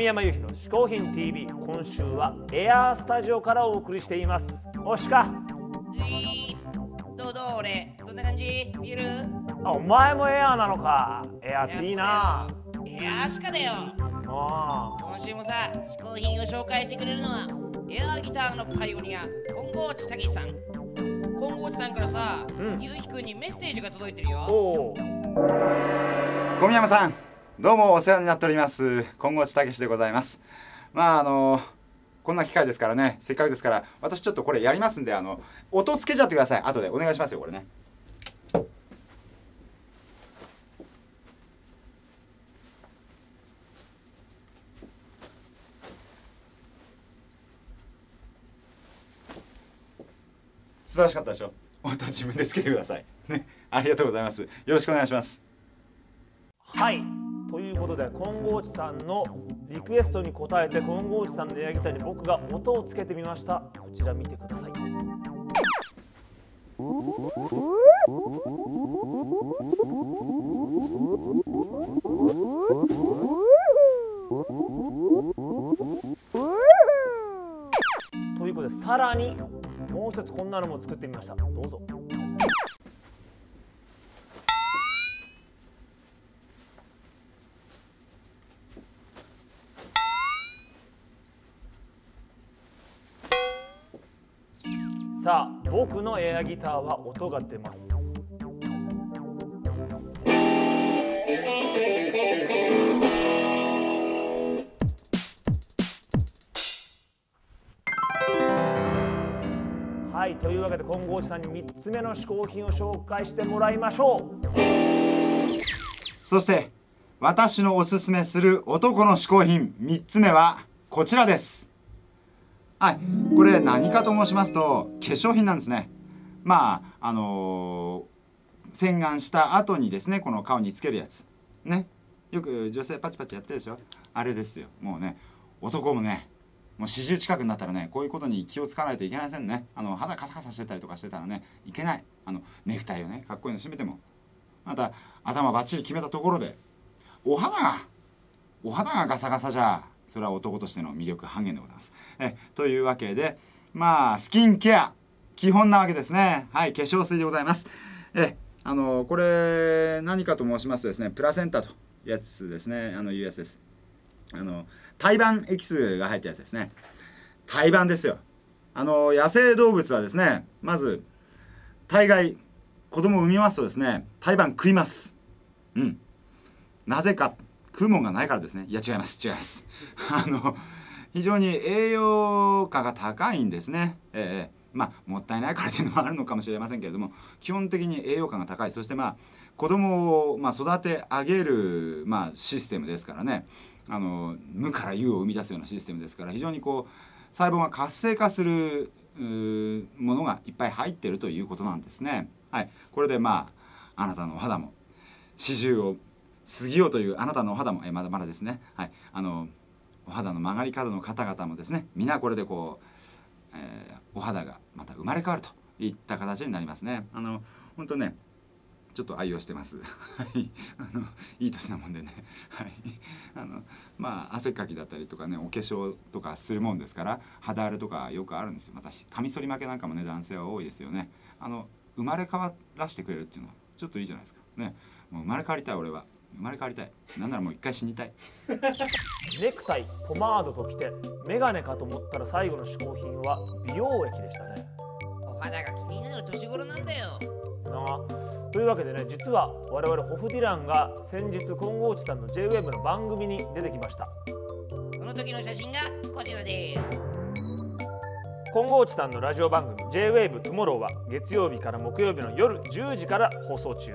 小宮山由紀の嗜好品 TV 今週はエアースタジオからお送りしています。おしか。どうどう俺。どんな感じ？見える？あお前もエアーなのか。エアーっていいな。エアーしかだよ。あ今週もさ嗜好品を紹介してくれるのはエアーギターのパイオニア金剛地武さん。金剛地さんからさ、うん。ゆうひくんにメッセージが届いてるよ。おお小宮山さんどうもお世話になっております。今後地武でございます。まああのこんな機会ですからね。せっかくですから私ちょっとこれやりますんであの音つけちゃってください。後でお願いしますよこれね。素晴らしかったでしょ？音自分でつけてください。ね。ありがとうございます。よろしくお願いします。はい。ことで金剛地さんのリクエストに応えて金剛地さんのエアギターに僕が音をつけてみました。こちら見てください。ということでさらにもう一つこんなのも作ってみました。どうぞ。さあ僕のエアギターは音が出ます。はいというわけで金剛寺さんに3つ目の嗜好品を紹介してもらいましょう。そして私のおすすめする男の嗜好品3つ目はこちらです。はい。これ何かと申しますと化粧品なんですね。まああのー洗顔した後にですねこの顔につけるやつ。ね。よく女性パチパチやってるでしょ。あれですよ。もうね男もねもう40近くになったらねこういうことに気をつかないといけませんね。あの肌カサカサしてたりとかしてたらねいけない。あのネクタイをねかっこいいの締めても。また頭バッチリ決めたところでお肌がお肌がガサガサじゃ。それは男としての魅力半減でございます。えというわけでまあスキンケア基本なわけですね。はい化粧水でございます。えあのこれ何かと申しますとですねプラセンタというやつですね。あのいうやつです。あの胎盤エキスが入ったやつですね。胎盤ですよ。あの野生動物はですねまず大概子供を産みますとですね胎盤食います。うん。なぜか。食うもんがないからですね。いや違います。違います。あの非常に栄養価が高いんですね。ええまあもったいないからというのもあるのかもしれませんけれども基本的に栄養価が高い。そしてまあ子供をま育て上げるまあシステムですからね。あの無から有を生み出すようなシステムですから非常にこう細胞が活性化するものがいっぱい入ってるということなんですね。はい、これでまああなたの肌も四十を過ぎようというあなたのお肌もえまだまだですね。はい、あのお肌の曲がり角の方々もですね皆これでこう、えーお肌がまた生まれ変わるといった形になりますね。あの本当ねちょっと愛用してます。はい、あのいい年なもんでね。はい、あのまあ汗っかきだったりとかねお化粧とかするもんですから肌荒れとかよくあるんですよ。またカミソリ負けなんかもね男性は多いですよね。あの生まれ変わらしてくれるっていうのはちょっといいじゃないですか。ね、もう生まれ変わりたい俺は。生まれ変わりたい。なんならもう一回死にたい。ネクタイポマードときてメガネかと思ったら最後の嗜好品は美容液でしたね。お肌が気になる年頃なんだよ。なあ。というわけでね実は我々ホフディランが先日金剛地さんの JWAVE の番組に出てきました。その時の写真がこちらです。金剛地さんのラジオ番組 JWAVE トゥモローは月曜日から木曜日の夜10時から放送中。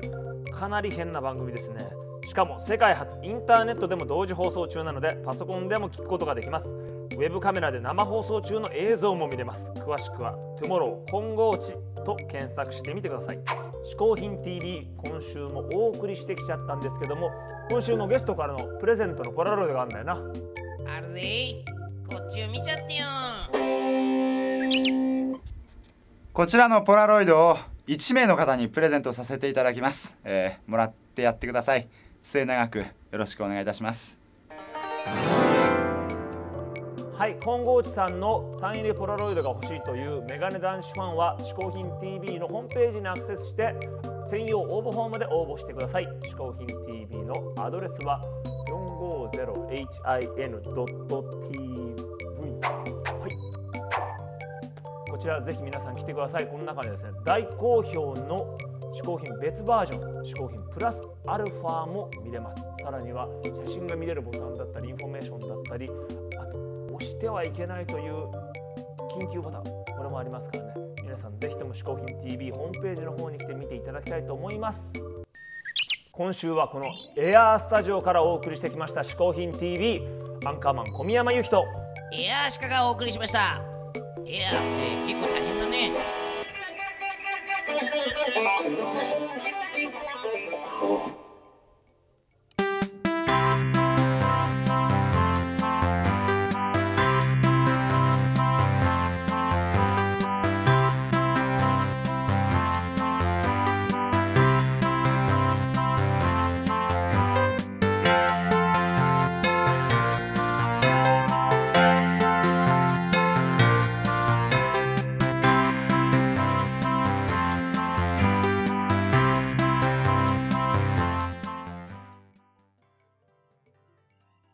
かなり変な番組ですねしかも世界初インターネットでも同時放送中なのでパソコンでも聞くことができます。ウェブカメラで生放送中の映像も見れます。詳しくは Tomorrow 金剛地と検索してみてください。嗜好品 TV 今週もお送りしてきちゃったんですけども今週もゲストからのプレゼントのポラロイドがあるんだよな。あるぜ。こっちを見ちゃってよ。こちらのポラロイドを1名の方にプレゼントさせていただきます、えーもらってやってください末永くよろしくお願いいたします。はい金剛地さんのサイン入りポラロイドが欲しいというメガネ男子ファンは嗜好品 TV のホームページにアクセスして専用応募フォームで応募してください。嗜好品 TV のアドレスは 450hin.tv はいこちらぜひ皆さん来てください。この中にですね大好評の嗜好品別バージョン嗜好品プラスアルファも見れます。さらには写真が見れるボタンだったりインフォメーションだったりあと押してはいけないという緊急ボタンこれもありますからね。皆さんぜひとも嗜好品 TV ホームページの方に来て見ていただきたいと思います。今週はこのエアースタジオからお送りしてきました嗜好品 TV アンカーマン小宮山由紀とエアーシカがお送りしました。エアーって結構大変だね。Oh.